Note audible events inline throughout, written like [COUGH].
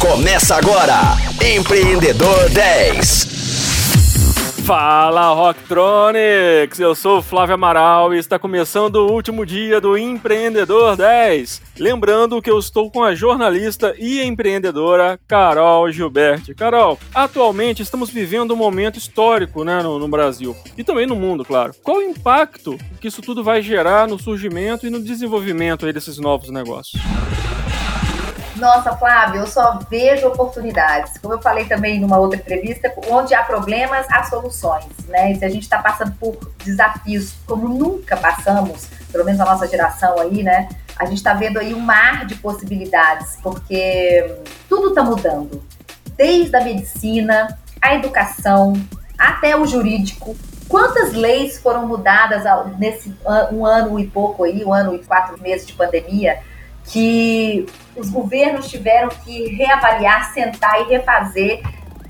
Começa agora, Empreendedor 10. Fala Rocktronics! Eu sou o Flávio Amaral e está começando o último dia do Empreendedor 10. Lembrando que eu estou com a jornalista e empreendedora Carol Gilberti. Carol, atualmente estamos vivendo um momento histórico né, no, no Brasil e também no mundo, claro. Qual o impacto que isso tudo vai gerar no surgimento e no desenvolvimento desses novos negócios? Nossa, Flávio, eu só vejo oportunidades. Como eu falei também numa outra entrevista, onde há problemas, há soluções, né? E se a gente está passando por desafios como nunca passamos, pelo menos a nossa geração aí, né? A gente está vendo aí um mar de possibilidades, porque tudo está mudando. Desde a medicina, a educação, até o jurídico. Quantas leis foram mudadas nesse um ano e pouco aí, um ano e quatro meses de pandemia? Que os governos tiveram que reavaliar, sentar e refazer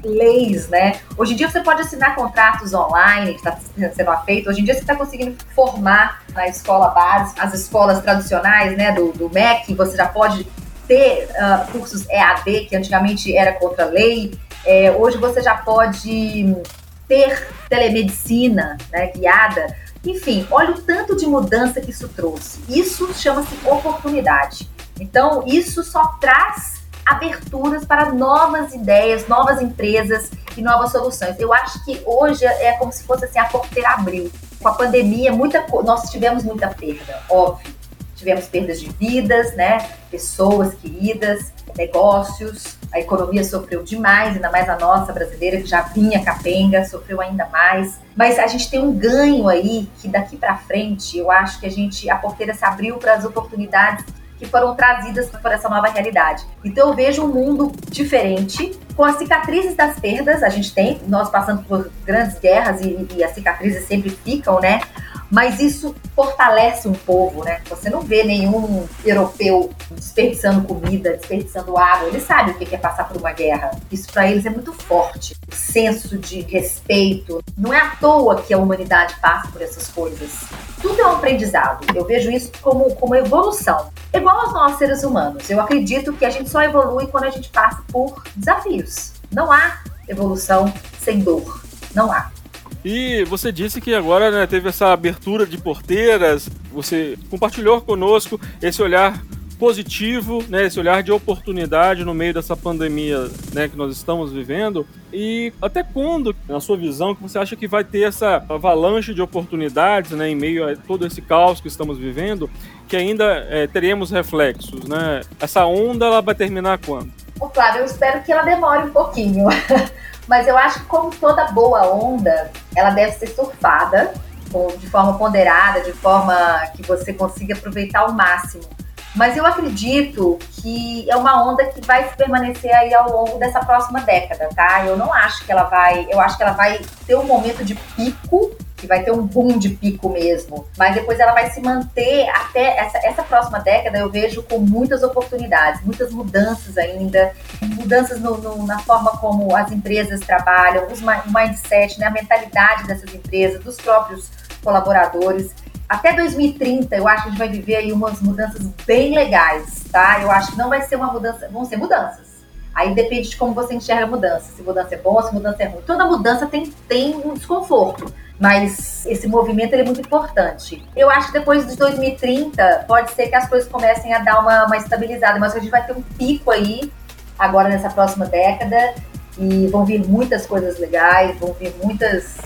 leis, né? Hoje em dia você pode assinar contratos online, que está sendo feito. Hoje em dia você está conseguindo formar na escola básica, as escolas tradicionais, né, do, do MEC, você já pode ter uh, cursos EAD, que antigamente era contra lei. É, hoje você já pode ter telemedicina né, guiada enfim, olha o tanto de mudança que isso trouxe. Isso chama-se oportunidade. Então, isso só traz aberturas para novas ideias, novas empresas e novas soluções. Eu acho que hoje é como se fosse assim, a porteira abriu. Com a pandemia, muita, nós tivemos muita perda, óbvio. Tivemos perdas de vidas, né? Pessoas queridas, negócios, a economia sofreu demais, ainda mais a nossa brasileira, que já vinha capenga, sofreu ainda mais. Mas a gente tem um ganho aí que daqui para frente, eu acho que a gente a porteira se abriu para as oportunidades que foram trazidas por essa nova realidade. Então eu vejo um mundo diferente, com as cicatrizes das perdas, a gente tem, nós passando por grandes guerras e, e as cicatrizes sempre ficam, né? Mas isso fortalece um povo, né? Você não vê nenhum europeu desperdiçando comida, desperdiçando água. Eles sabem o que é passar por uma guerra. Isso para eles é muito forte. O senso de respeito. Não é à toa que a humanidade passa por essas coisas. Tudo é um aprendizado. Eu vejo isso como, como evolução. Igual aos nós seres humanos. Eu acredito que a gente só evolui quando a gente passa por desafios. Não há evolução sem dor. Não há. E você disse que agora né, teve essa abertura de porteiras, você compartilhou conosco esse olhar positivo, né, esse olhar de oportunidade no meio dessa pandemia né, que nós estamos vivendo. E até quando, na sua visão, que você acha que vai ter essa avalanche de oportunidades né, em meio a todo esse caos que estamos vivendo, que ainda é, teremos reflexos? Né? Essa onda ela vai terminar quando? Claro, eu espero que ela demore um pouquinho. [LAUGHS] Mas eu acho que, como toda boa onda, ela deve ser surfada de forma ponderada, de forma que você consiga aproveitar ao máximo. Mas eu acredito que é uma onda que vai permanecer aí ao longo dessa próxima década, tá? Eu não acho que ela vai. Eu acho que ela vai ter um momento de pico que vai ter um boom de pico mesmo. Mas depois ela vai se manter até essa, essa próxima década, eu vejo com muitas oportunidades, muitas mudanças ainda, mudanças no, no, na forma como as empresas trabalham, os, o mindset, né, a mentalidade dessas empresas, dos próprios colaboradores. Até 2030, eu acho que a gente vai viver aí umas mudanças bem legais, tá? Eu acho que não vai ser uma mudança, vão ser mudanças. Aí depende de como você enxerga a mudança. Se mudança é boa, se mudança é ruim. Toda mudança tem, tem um desconforto mas esse movimento é muito importante. Eu acho que depois de 2030 pode ser que as coisas comecem a dar uma, uma estabilizada, mas a gente vai ter um pico aí agora nessa próxima década e vão vir muitas coisas legais, vão vir muitas,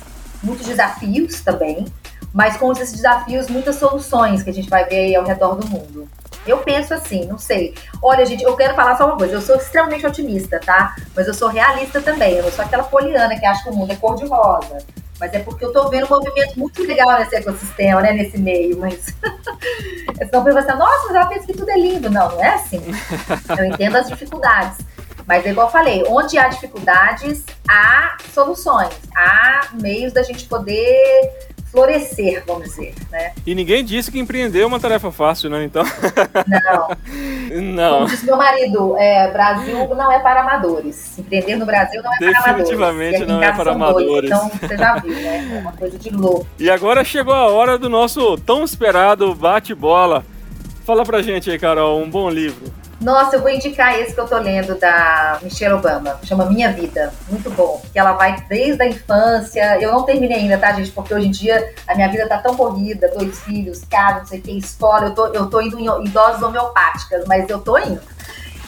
muitos desafios também, mas com esses desafios, muitas soluções que a gente vai ver aí ao redor do mundo. Eu penso assim, não sei. Olha, gente, eu quero falar só uma coisa. Eu sou extremamente otimista, tá? Mas eu sou realista também. Eu não sou aquela poliana que acha que o mundo é cor-de-rosa. Mas é porque eu tô vendo um movimento muito legal nesse ecossistema, né? Nesse meio, mas. [LAUGHS] Senão você assim, nossa, mas ela pensa que tudo é lindo. Não, não é assim. Eu entendo as dificuldades. Mas é igual eu falei, onde há dificuldades, há soluções, há meios da gente poder florescer, vamos dizer, né? E ninguém disse que empreender é uma tarefa fácil, né? Então. Não. [LAUGHS] não. Como disse meu marido, é, Brasil não é para amadores. Empreender no Brasil não é para amadores. Definitivamente não é para amadores. Dois, então, você já viu, né? É uma coisa de louco. E agora chegou a hora do nosso tão esperado bate-bola. Fala pra gente aí, Carol, um bom livro. Nossa, eu vou indicar esse que eu tô lendo da Michelle Obama, chama Minha Vida. Muito bom. Que ela vai desde a infância. Eu não terminei ainda, tá, gente? Porque hoje em dia a minha vida tá tão corrida, dois filhos, casa, não sei o que, escola. Eu tô, eu tô indo em doses homeopáticas, mas eu tô indo.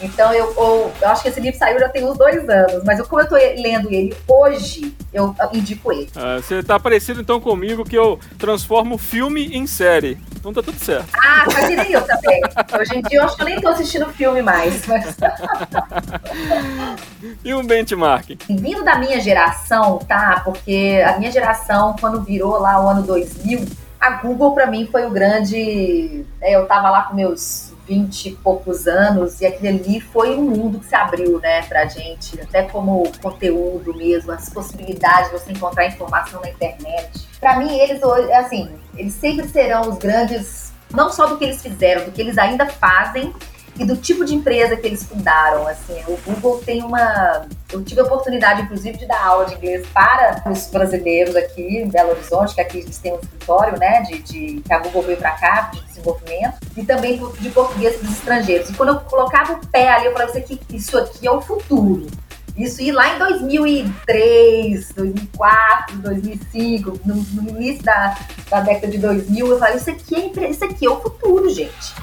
Então, eu, eu, eu, acho que esse livro saiu já tem uns dois anos, mas eu, como eu tô lendo ele hoje, eu indico ele. Ah, você tá parecido então comigo que eu transformo filme em série. Então tá tudo certo. Ah, fazia eu também. Hoje em dia eu acho que eu nem tô assistindo filme mais. Mas... [LAUGHS] e um benchmark? Vindo da minha geração, tá? Porque a minha geração, quando virou lá o ano 2000, a Google para mim foi o grande. Né, eu tava lá com meus 20 e poucos anos, e aquele ali foi um mundo que se abriu, né, pra gente, até como conteúdo mesmo, as possibilidades de você encontrar informação na internet. Para mim, eles hoje, assim, eles sempre serão os grandes, não só do que eles fizeram, do que eles ainda fazem, e do tipo de empresa que eles fundaram. Assim, o Google tem uma. Eu tive a oportunidade, inclusive, de dar aula de inglês para os brasileiros aqui em Belo Horizonte, que aqui eles têm um escritório, né, de, de que a Google veio para cá, de desenvolvimento, e também de português para os estrangeiros. E quando eu colocava o pé ali, eu falava assim, que isso aqui é o futuro. Isso ir lá em 2003, 2004, 2005, no, no início da, da década de 2000, eu falei, isso aqui, é, isso aqui é o futuro, gente.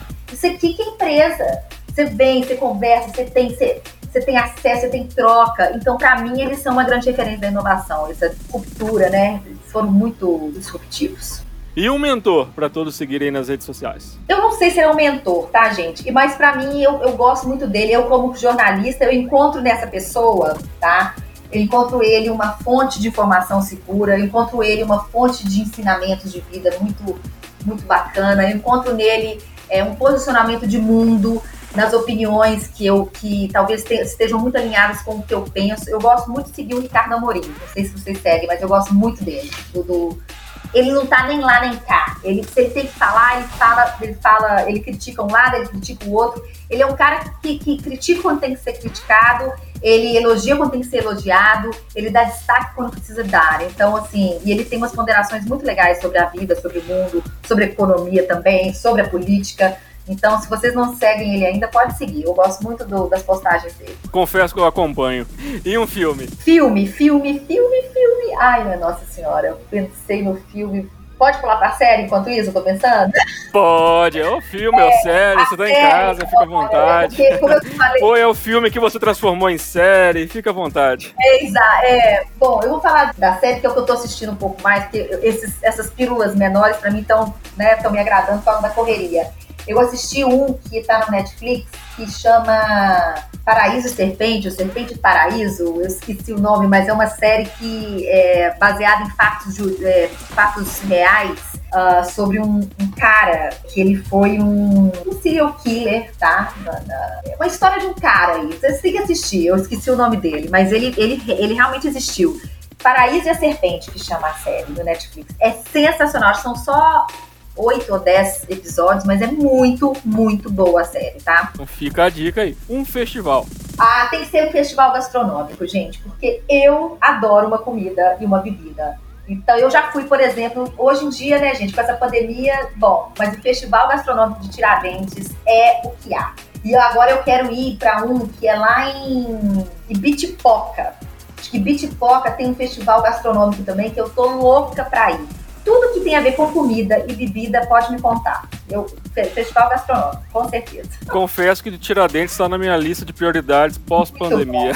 Isso aqui que é empresa. Você vem, você conversa, você tem, você, você tem acesso, você tem troca. Então, para mim, eles são uma grande referência da inovação, essa cultura, né? Eles foram muito disruptivos. E um mentor para todos seguirem nas redes sociais? Eu não sei se é um mentor, tá, gente? Mas para mim, eu, eu gosto muito dele. Eu, como jornalista, eu encontro nessa pessoa, tá? Eu encontro ele uma fonte de informação segura, eu encontro ele uma fonte de ensinamentos de vida muito, muito bacana, eu encontro nele é, um posicionamento de mundo nas opiniões que eu que talvez te, estejam muito alinhadas com o que eu penso. Eu gosto muito de seguir o Ricardo Amorim. Não sei se vocês seguem, mas eu gosto muito dele. Do, do, ele não tá nem lá nem cá. Ele, se ele tem que falar, ele fala, ele fala, ele critica um lado, ele critica o outro. Ele é um cara que, que critica quando tem que ser criticado, ele elogia quando tem que ser elogiado, ele dá destaque quando precisa dar. Então, assim, e ele tem umas ponderações muito legais sobre a vida, sobre o mundo, sobre a economia também, sobre a política. Então, se vocês não seguem ele ainda, pode seguir. Eu gosto muito do, das postagens dele. Confesso que eu acompanho. E um filme? Filme, filme, filme, filme. Ai, minha Nossa Senhora, eu pensei no filme Pode pular pra série enquanto isso, eu tô pensando? Pode, é o filme, é, é o série, você tá série, em casa, fica à vontade. Porque, como eu falei, Ou é o filme que você transformou em série, fica à vontade. É, exato. É, bom, eu vou falar da série que é o que eu tô assistindo um pouco mais, porque esses, essas pílulas menores pra mim estão né, me agradando causa da correria. Eu assisti um que tá no Netflix que chama Paraíso Serpente, ou Serpente Paraíso, eu esqueci o nome, mas é uma série que é baseada em fatos, de, é, fatos reais uh, sobre um, um, cara que ele foi um, um serial killer, tá? É uma história de um cara aí. Vocês têm que assistir, eu esqueci o nome dele, mas ele, ele, ele realmente existiu. Paraíso e a Serpente, que chama a série do Netflix. É sensacional, são só oito ou dez episódios, mas é muito, muito boa a série, tá? Então fica a dica aí. Um festival. Ah, tem que ser um festival gastronômico, gente, porque eu adoro uma comida e uma bebida. Então, eu já fui, por exemplo, hoje em dia, né, gente, com essa pandemia, bom, mas o Festival Gastronômico de Tiradentes é o que há. E agora eu quero ir para um que é lá em Ibitipoca. Acho que Ibitipoca tem um festival gastronômico também que eu tô louca para ir tudo que tem a ver com comida e bebida pode me contar. Eu, festival gastronômico, com certeza. Confesso que Tiradentes está na minha lista de prioridades pós-pandemia.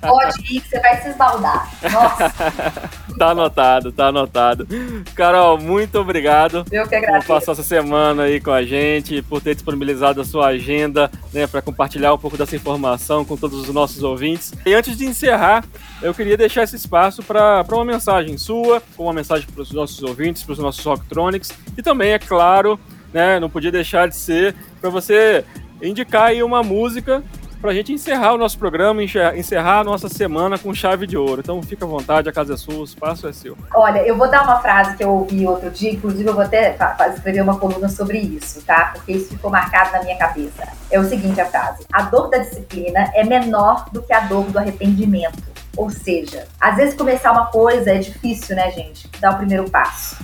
Pode ir que você vai se esbaldar. Nossa. [LAUGHS] tá anotado, tá anotado. Carol, muito obrigado. Eu que agradeço. Por passar essa semana aí com a gente, por ter disponibilizado a sua agenda, né, para compartilhar um pouco dessa informação com todos os nossos ouvintes. E antes de encerrar, eu queria deixar esse espaço para uma mensagem sua, uma mensagem para os nossos ouvintes, para os nossos Rocktronics, e também, é claro, né, não podia deixar de ser para você indicar aí uma música para a gente encerrar o nosso programa, encerrar a nossa semana com chave de ouro. Então fica à vontade, a casa é sua, o espaço é seu. Olha, eu vou dar uma frase que eu ouvi outro dia, inclusive eu vou até escrever uma coluna sobre isso, tá? Porque isso ficou marcado na minha cabeça. É o seguinte a frase: A dor da disciplina é menor do que a dor do arrependimento. Ou seja, às vezes começar uma coisa é difícil, né, gente? Dar o primeiro passo.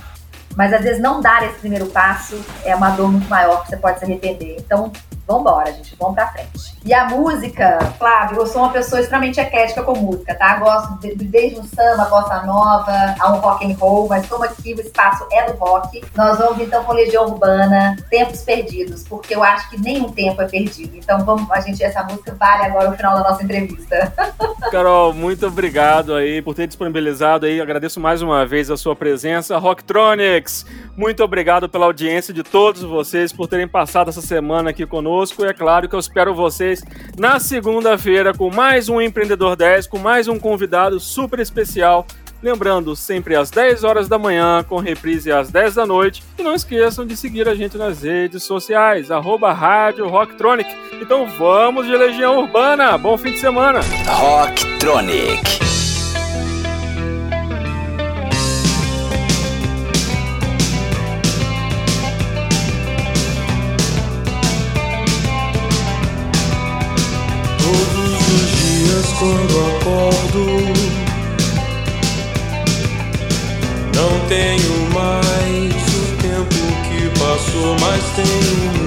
Mas às vezes não dar esse primeiro passo é uma dor muito maior que você pode se arrepender. Então, vambora, gente, vamos pra frente. E a música, Flávio, eu sou uma pessoa extremamente eclética com música, tá? Gosto de, desde um samba, bossa nova, a um rock and roll, mas como aqui o espaço é do rock, nós vamos então com Legião Urbana, Tempos Perdidos, porque eu acho que nenhum tempo é perdido. Então vamos, a gente, essa música vale agora o final da nossa entrevista. [LAUGHS] Carol, muito obrigado aí por ter disponibilizado aí, agradeço mais uma vez a sua presença. Rocktronics, muito obrigado pela audiência de todos vocês, por terem passado essa semana aqui conosco, e é claro que eu espero vocês na segunda-feira com mais um Empreendedor 10, com mais um convidado super especial. Lembrando, sempre às 10 horas da manhã, com reprise às 10 da noite. E não esqueçam de seguir a gente nas redes sociais, arroba Rádio Rocktronic. Então vamos de Legião Urbana. Bom fim de semana. Rocktronic. Quando acordo. Não tenho mais o tempo que passou, mas tenho